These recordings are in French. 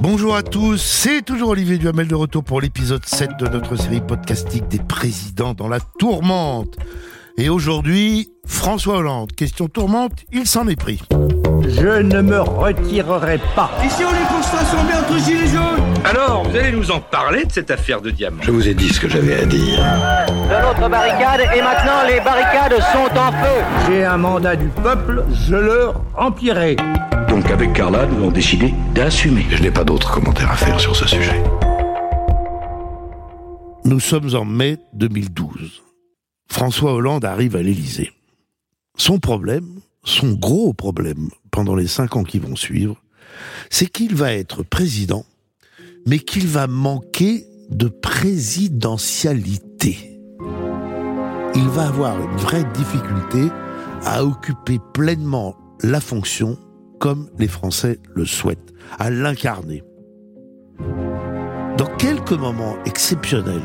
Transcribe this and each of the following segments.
Bonjour à tous, c'est toujours Olivier Duhamel de retour pour l'épisode 7 de notre série podcastique des présidents dans la tourmente. Et aujourd'hui, François Hollande. Question tourmente, il s'en est pris. Je ne me retirerai pas. Ici, on est tous rassemblés entre gilets jaunes. Alors, vous allez nous en parler de cette affaire de diamant Je vous ai dit ce que j'avais à dire. de l'autre barricade et maintenant les barricades sont en feu. J'ai un mandat du peuple, je le remplirai. Donc avec Carla, nous avons décidé d'assumer. Je n'ai pas d'autres commentaires à faire sur ce sujet. Nous sommes en mai 2012. François Hollande arrive à l'Élysée. Son problème, son gros problème pendant les cinq ans qui vont suivre, c'est qu'il va être président, mais qu'il va manquer de présidentialité. Il va avoir une vraie difficulté à occuper pleinement la fonction comme les Français le souhaitent, à l'incarner. Dans quelques moments exceptionnels,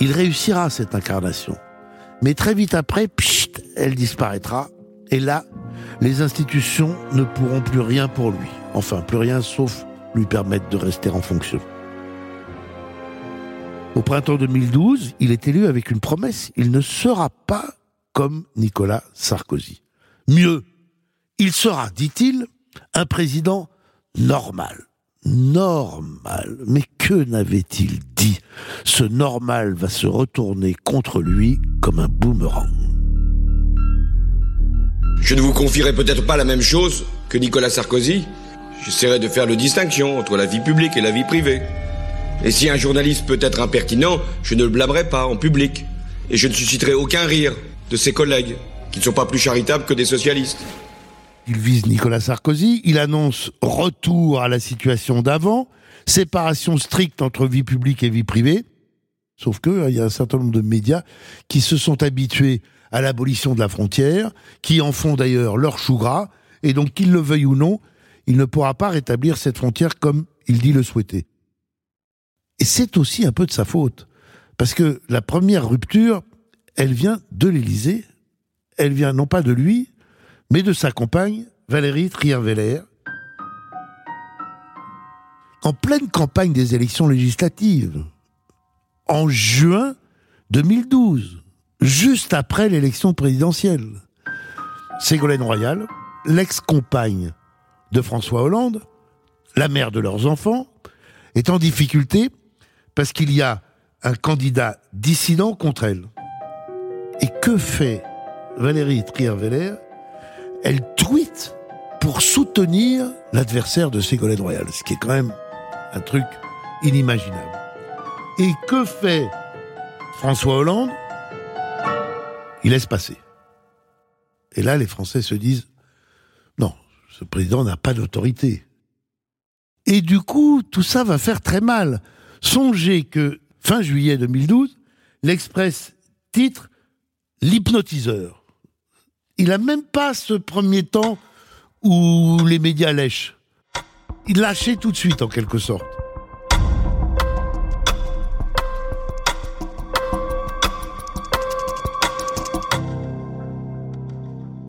il réussira cette incarnation. Mais très vite après, pchit, elle disparaîtra. Et là, les institutions ne pourront plus rien pour lui. Enfin, plus rien sauf lui permettre de rester en fonction. Au printemps 2012, il est élu avec une promesse. Il ne sera pas comme Nicolas Sarkozy. Mieux, il sera, dit-il, un président normal. Normal. Mais que n'avait-il dit? Ce normal va se retourner contre lui comme un boomerang. Je ne vous confierai peut-être pas la même chose que Nicolas Sarkozy. J'essaierai de faire le distinction entre la vie publique et la vie privée. Et si un journaliste peut être impertinent, je ne le blâmerai pas en public. Et je ne susciterai aucun rire de ses collègues, qui ne sont pas plus charitables que des socialistes. Il vise Nicolas Sarkozy, il annonce retour à la situation d'avant, séparation stricte entre vie publique et vie privée. Sauf que euh, il y a un certain nombre de médias qui se sont habitués à l'abolition de la frontière, qui en font d'ailleurs leur chou gras, et donc qu'il le veuille ou non, il ne pourra pas rétablir cette frontière comme il dit le souhaiter. Et c'est aussi un peu de sa faute, parce que la première rupture, elle vient de l'Élysée, elle vient non pas de lui, mais de sa compagne, Valérie Trierweiler, en pleine campagne des élections législatives, en juin 2012, juste après l'élection présidentielle. Ségolène Royal, l'ex-compagne de François Hollande, la mère de leurs enfants, est en difficulté parce qu'il y a un candidat dissident contre elle. Et que fait Valérie Trierweiler Elle tweet pour soutenir l'adversaire de Ségolène Royal, ce qui est quand même un truc inimaginable. Et que fait François Hollande? Il laisse passer. Et là, les Français se disent, non, ce président n'a pas d'autorité. Et du coup, tout ça va faire très mal. Songez que, fin juillet 2012, l'Express titre L'hypnotiseur. Il n'a même pas ce premier temps où les médias lèchent. Il lâchait tout de suite, en quelque sorte.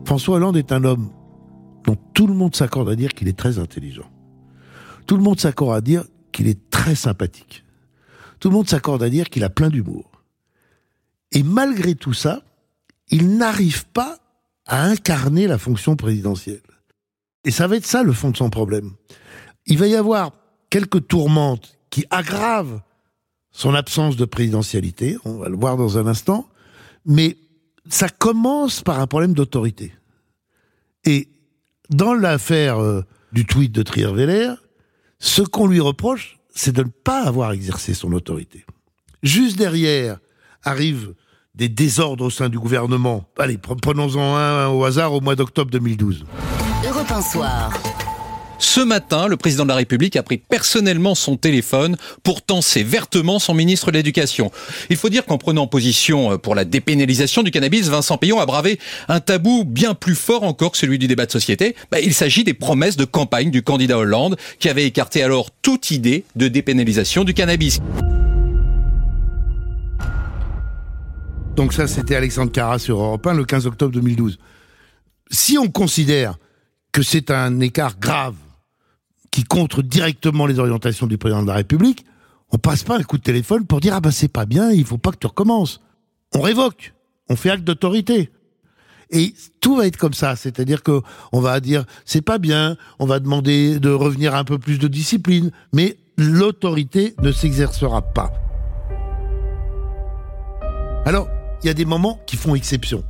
François Hollande est un homme dont tout le monde s'accorde à dire qu'il est très intelligent. Tout le monde s'accorde à dire qu'il est très sympathique. Tout le monde s'accorde à dire qu'il a plein d'humour. Et malgré tout ça, il n'arrive pas à incarner la fonction présidentielle. Et ça va être ça le fond de son problème. Il va y avoir quelques tourmentes qui aggravent son absence de présidentialité, on va le voir dans un instant, mais ça commence par un problème d'autorité. Et dans l'affaire euh, du tweet de Trierweiler, ce qu'on lui reproche, c'est de ne pas avoir exercé son autorité. Juste derrière arrivent des désordres au sein du gouvernement. Allez, pre- prenons-en un au hasard au mois d'octobre 2012. Europe 1 Soir. Ce matin, le président de la République a pris personnellement son téléphone pour tenser vertement son ministre de l'Éducation. Il faut dire qu'en prenant position pour la dépénalisation du cannabis, Vincent Payon a bravé un tabou bien plus fort encore que celui du débat de société. Bah, il s'agit des promesses de campagne du candidat Hollande qui avait écarté alors toute idée de dépénalisation du cannabis. Donc ça, c'était Alexandre Carra sur Europe 1 le 15 octobre 2012. Si on considère que c'est un écart grave, qui contre directement les orientations du président de la République, on passe pas un coup de téléphone pour dire ah ben c'est pas bien, il faut pas que tu recommences. On révoque, on fait acte d'autorité. Et tout va être comme ça, c'est-à-dire que on va dire c'est pas bien, on va demander de revenir un peu plus de discipline, mais l'autorité ne s'exercera pas. Alors, il y a des moments qui font exception.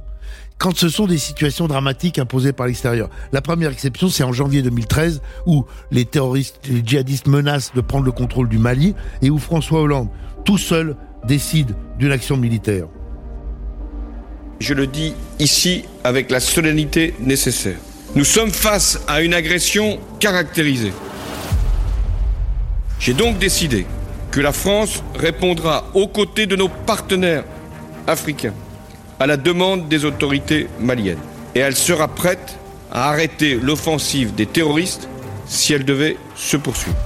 Quand ce sont des situations dramatiques imposées par l'extérieur. La première exception, c'est en janvier 2013, où les terroristes, les djihadistes menacent de prendre le contrôle du Mali et où François Hollande, tout seul, décide d'une action militaire. Je le dis ici avec la solennité nécessaire. Nous sommes face à une agression caractérisée. J'ai donc décidé que la France répondra aux côtés de nos partenaires africains à la demande des autorités maliennes. Et elle sera prête à arrêter l'offensive des terroristes si elle devait se poursuivre.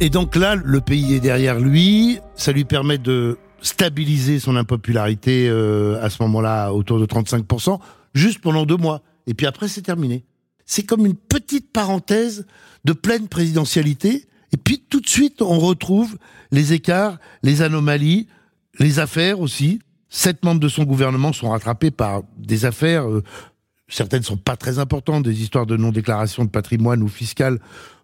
Et donc là, le pays est derrière lui, ça lui permet de stabiliser son impopularité euh, à ce moment-là autour de 35%, juste pendant deux mois. Et puis après, c'est terminé. C'est comme une petite parenthèse de pleine présidentialité. Et puis tout de suite, on retrouve les écarts, les anomalies, les affaires aussi. Sept membres de son gouvernement sont rattrapés par des affaires. Euh, certaines sont pas très importantes, des histoires de non-déclaration de patrimoine ou fiscale.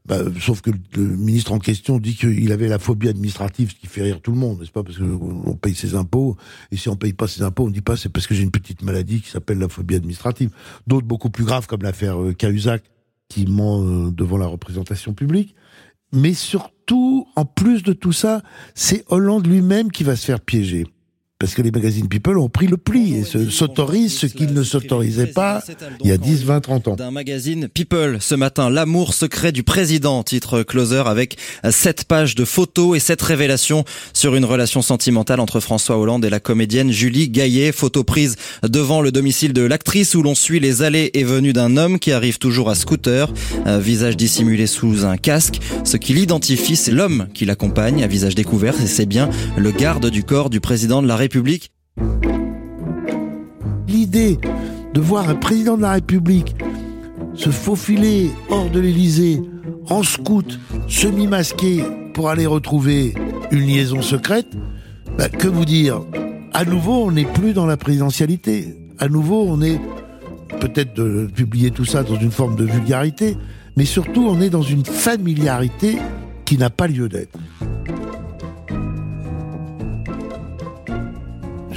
Bah, sauf que le ministre en question dit qu'il avait la phobie administrative, ce qui fait rire tout le monde, n'est-ce pas Parce qu'on paye ses impôts, et si on paye pas ses impôts, on dit pas c'est parce que j'ai une petite maladie qui s'appelle la phobie administrative. D'autres beaucoup plus graves, comme l'affaire euh, Cahuzac, qui ment euh, devant la représentation publique. Mais surtout, en plus de tout ça, c'est Hollande lui-même qui va se faire piéger parce que les magazines People ont pris le pli et s'autorisent ce qu'ils ne s'autorisaient pas il y a 10, 20, 30 ans. D'un magazine People ce matin, l'amour secret du président, titre closer avec sept pages de photos et sept révélations sur une relation sentimentale entre François Hollande et la comédienne Julie Gaillet. Photo prise devant le domicile de l'actrice où l'on suit les allées et venues d'un homme qui arrive toujours à scooter, un visage dissimulé sous un casque. Ce qui l'identifie, c'est l'homme qui l'accompagne à visage découvert et c'est bien le garde du corps du président de la République L'idée de voir un président de la République se faufiler hors de l'Élysée en scout, semi-masqué, pour aller retrouver une liaison secrète, bah, que vous dire? À nouveau, on n'est plus dans la présidentialité. À nouveau, on est peut-être de publier tout ça dans une forme de vulgarité, mais surtout, on est dans une familiarité qui n'a pas lieu d'être.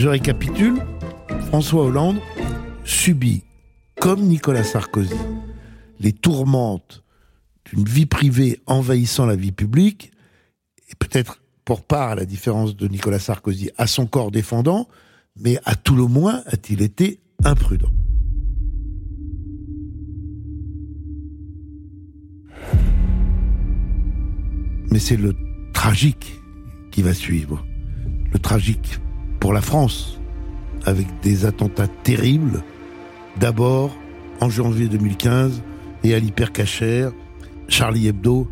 Je récapitule. François Hollande subit, comme Nicolas Sarkozy, les tourmentes d'une vie privée envahissant la vie publique, et peut-être pour part, à la différence de Nicolas Sarkozy, à son corps défendant, mais à tout le moins a-t-il été imprudent. Mais c'est le tragique qui va suivre. Le tragique pour la France, avec des attentats terribles, d'abord en janvier 2015 et à l'hypercachère, Charlie Hebdo,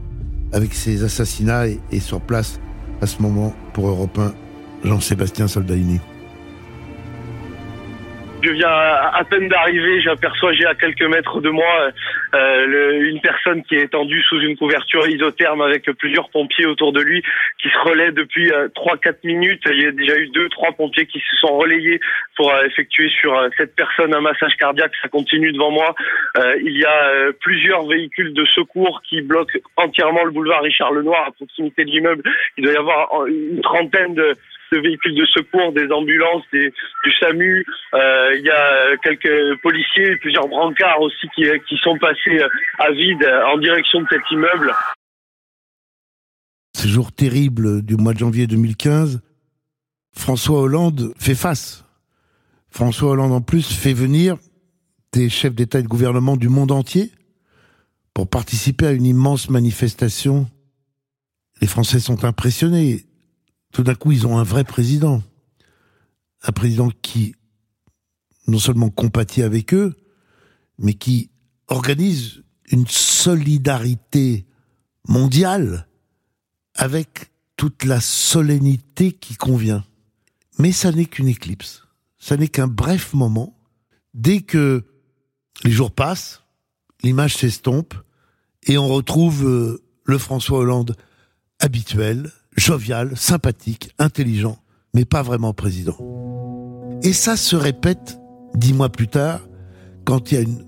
avec ses assassinats et, sur place à ce moment pour Europe 1, Jean-Sébastien Soldaini. Je viens à peine d'arriver, j'aperçois j'ai à quelques mètres de moi euh, le, une personne qui est étendue sous une couverture isotherme avec plusieurs pompiers autour de lui qui se relaient depuis euh, trois 4 quatre minutes. Il y a déjà eu deux trois pompiers qui se sont relayés pour euh, effectuer sur cette personne un massage cardiaque. Ça continue devant moi. il y a plusieurs véhicules de secours qui bloquent entièrement le boulevard Richard Lenoir à proximité de l'immeuble. Il doit y avoir une trentaine de de véhicules de secours, des ambulances, des, du SAMU. Euh, il y a quelques policiers, plusieurs brancards aussi qui, qui sont passés à vide en direction de cet immeuble. Ces jours terribles du mois de janvier 2015, François Hollande fait face. François Hollande en plus fait venir des chefs d'État et de gouvernement du monde entier pour participer à une immense manifestation. Les Français sont impressionnés tout d'un coup, ils ont un vrai président. Un président qui non seulement compatit avec eux, mais qui organise une solidarité mondiale avec toute la solennité qui convient. Mais ça n'est qu'une éclipse. Ça n'est qu'un bref moment. Dès que les jours passent, l'image s'estompe et on retrouve euh, le François Hollande habituel, jovial, sympathique, intelligent, mais pas vraiment président. Et ça se répète dix mois plus tard, quand il y a une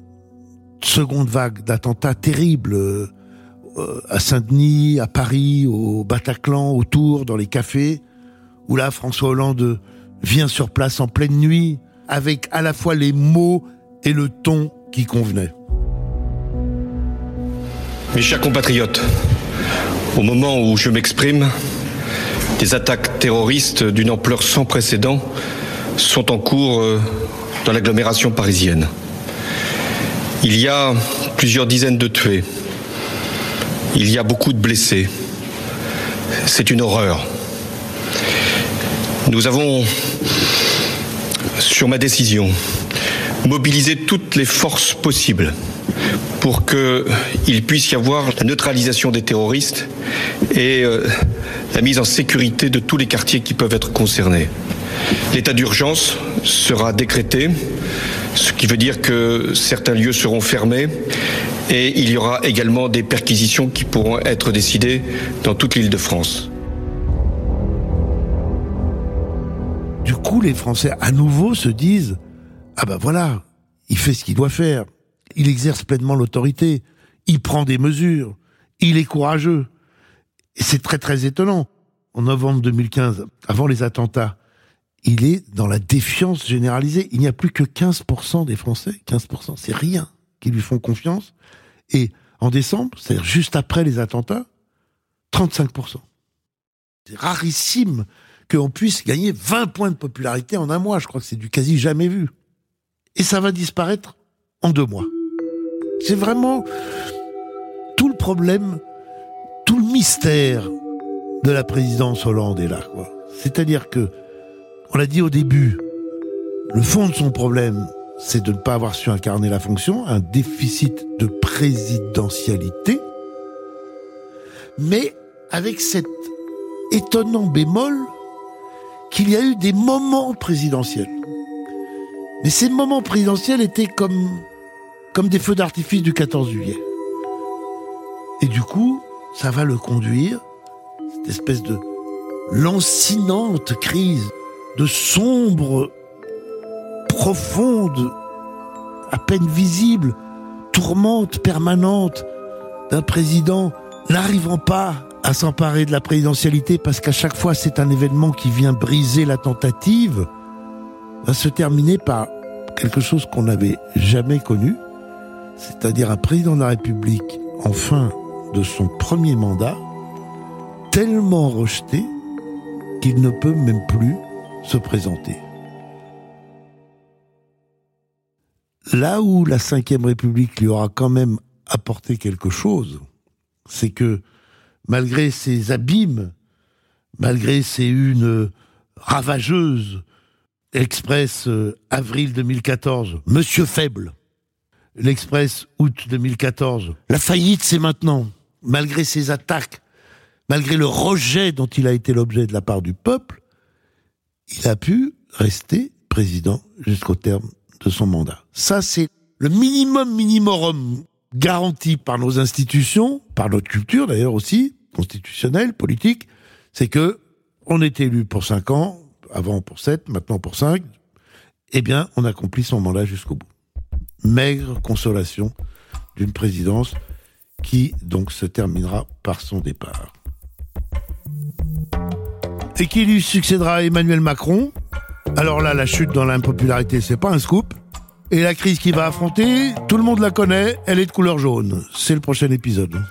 seconde vague d'attentats terribles euh, à Saint-Denis, à Paris, au Bataclan, autour, dans les cafés, où là, François Hollande vient sur place en pleine nuit, avec à la fois les mots et le ton qui convenaient. Mes chers compatriotes, au moment où je m'exprime, des attaques terroristes d'une ampleur sans précédent sont en cours euh, dans l'agglomération parisienne. Il y a plusieurs dizaines de tués. Il y a beaucoup de blessés. C'est une horreur. Nous avons, sur ma décision, mobilisé toutes les forces possibles pour qu'il puisse y avoir la neutralisation des terroristes et euh, la mise en sécurité de tous les quartiers qui peuvent être concernés. L'état d'urgence sera décrété, ce qui veut dire que certains lieux seront fermés et il y aura également des perquisitions qui pourront être décidées dans toute l'île de France. Du coup, les Français à nouveau se disent Ah ben voilà, il fait ce qu'il doit faire, il exerce pleinement l'autorité, il prend des mesures, il est courageux. C'est très très étonnant. En novembre 2015, avant les attentats, il est dans la défiance généralisée. Il n'y a plus que 15% des Français, 15%, c'est rien, qui lui font confiance. Et en décembre, c'est-à-dire juste après les attentats, 35%. C'est rarissime qu'on puisse gagner 20 points de popularité en un mois. Je crois que c'est du quasi jamais vu. Et ça va disparaître en deux mois. C'est vraiment tout le problème, tout le mystère de la présidence Hollande est là. C'est-à-dire que, on l'a dit au début, le fond de son problème, c'est de ne pas avoir su incarner la fonction, un déficit de présidentialité, mais avec cet étonnant bémol qu'il y a eu des moments présidentiels. Mais ces moments présidentiels étaient comme, comme des feux d'artifice du 14 juillet. Et du coup, ça va le conduire, cette espèce de lancinante crise, de sombre, profonde, à peine visible, tourmente permanente d'un président n'arrivant pas à s'emparer de la présidentialité parce qu'à chaque fois c'est un événement qui vient briser la tentative, va se terminer par quelque chose qu'on n'avait jamais connu, c'est-à-dire un président de la République en fin de son premier mandat, tellement rejeté qu'il ne peut même plus se présenter. Là où la Ve République lui aura quand même apporté quelque chose, c'est que malgré ses abîmes, malgré ses unes ravageuses, Express euh, avril 2014, Monsieur Faible, l'Express août 2014, la faillite c'est maintenant, malgré ses attaques, malgré le rejet dont il a été l'objet de la part du peuple, il a pu rester président jusqu'au terme de son mandat. Ça c'est le minimum minimum garanti par nos institutions, par notre culture d'ailleurs aussi, constitutionnelle, politique, c'est que on est élu pour cinq ans, avant pour sept, maintenant pour cinq. Eh bien, on accomplit son mandat jusqu'au bout. Maigre consolation d'une présidence qui donc se terminera par son départ. Et qui lui succédera Emmanuel Macron? Alors là, la chute dans l'impopularité, c'est pas un scoop. Et la crise qu'il va affronter, tout le monde la connaît, elle est de couleur jaune. C'est le prochain épisode.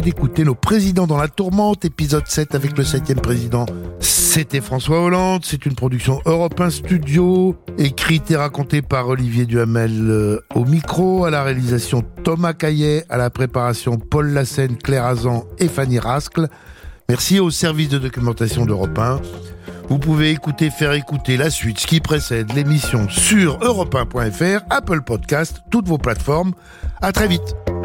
D'écouter nos présidents dans la tourmente, épisode 7 avec le septième président. C'était François Hollande, c'est une production Europe 1 Studio, écrite et racontée par Olivier Duhamel euh, au micro, à la réalisation Thomas Caillet, à la préparation Paul Lassène, Claire Azan et Fanny Rascle. Merci au service de documentation d'Europe 1. Vous pouvez écouter, faire écouter la suite, ce qui précède l'émission sur europe1.fr, Apple Podcast, toutes vos plateformes. À très vite.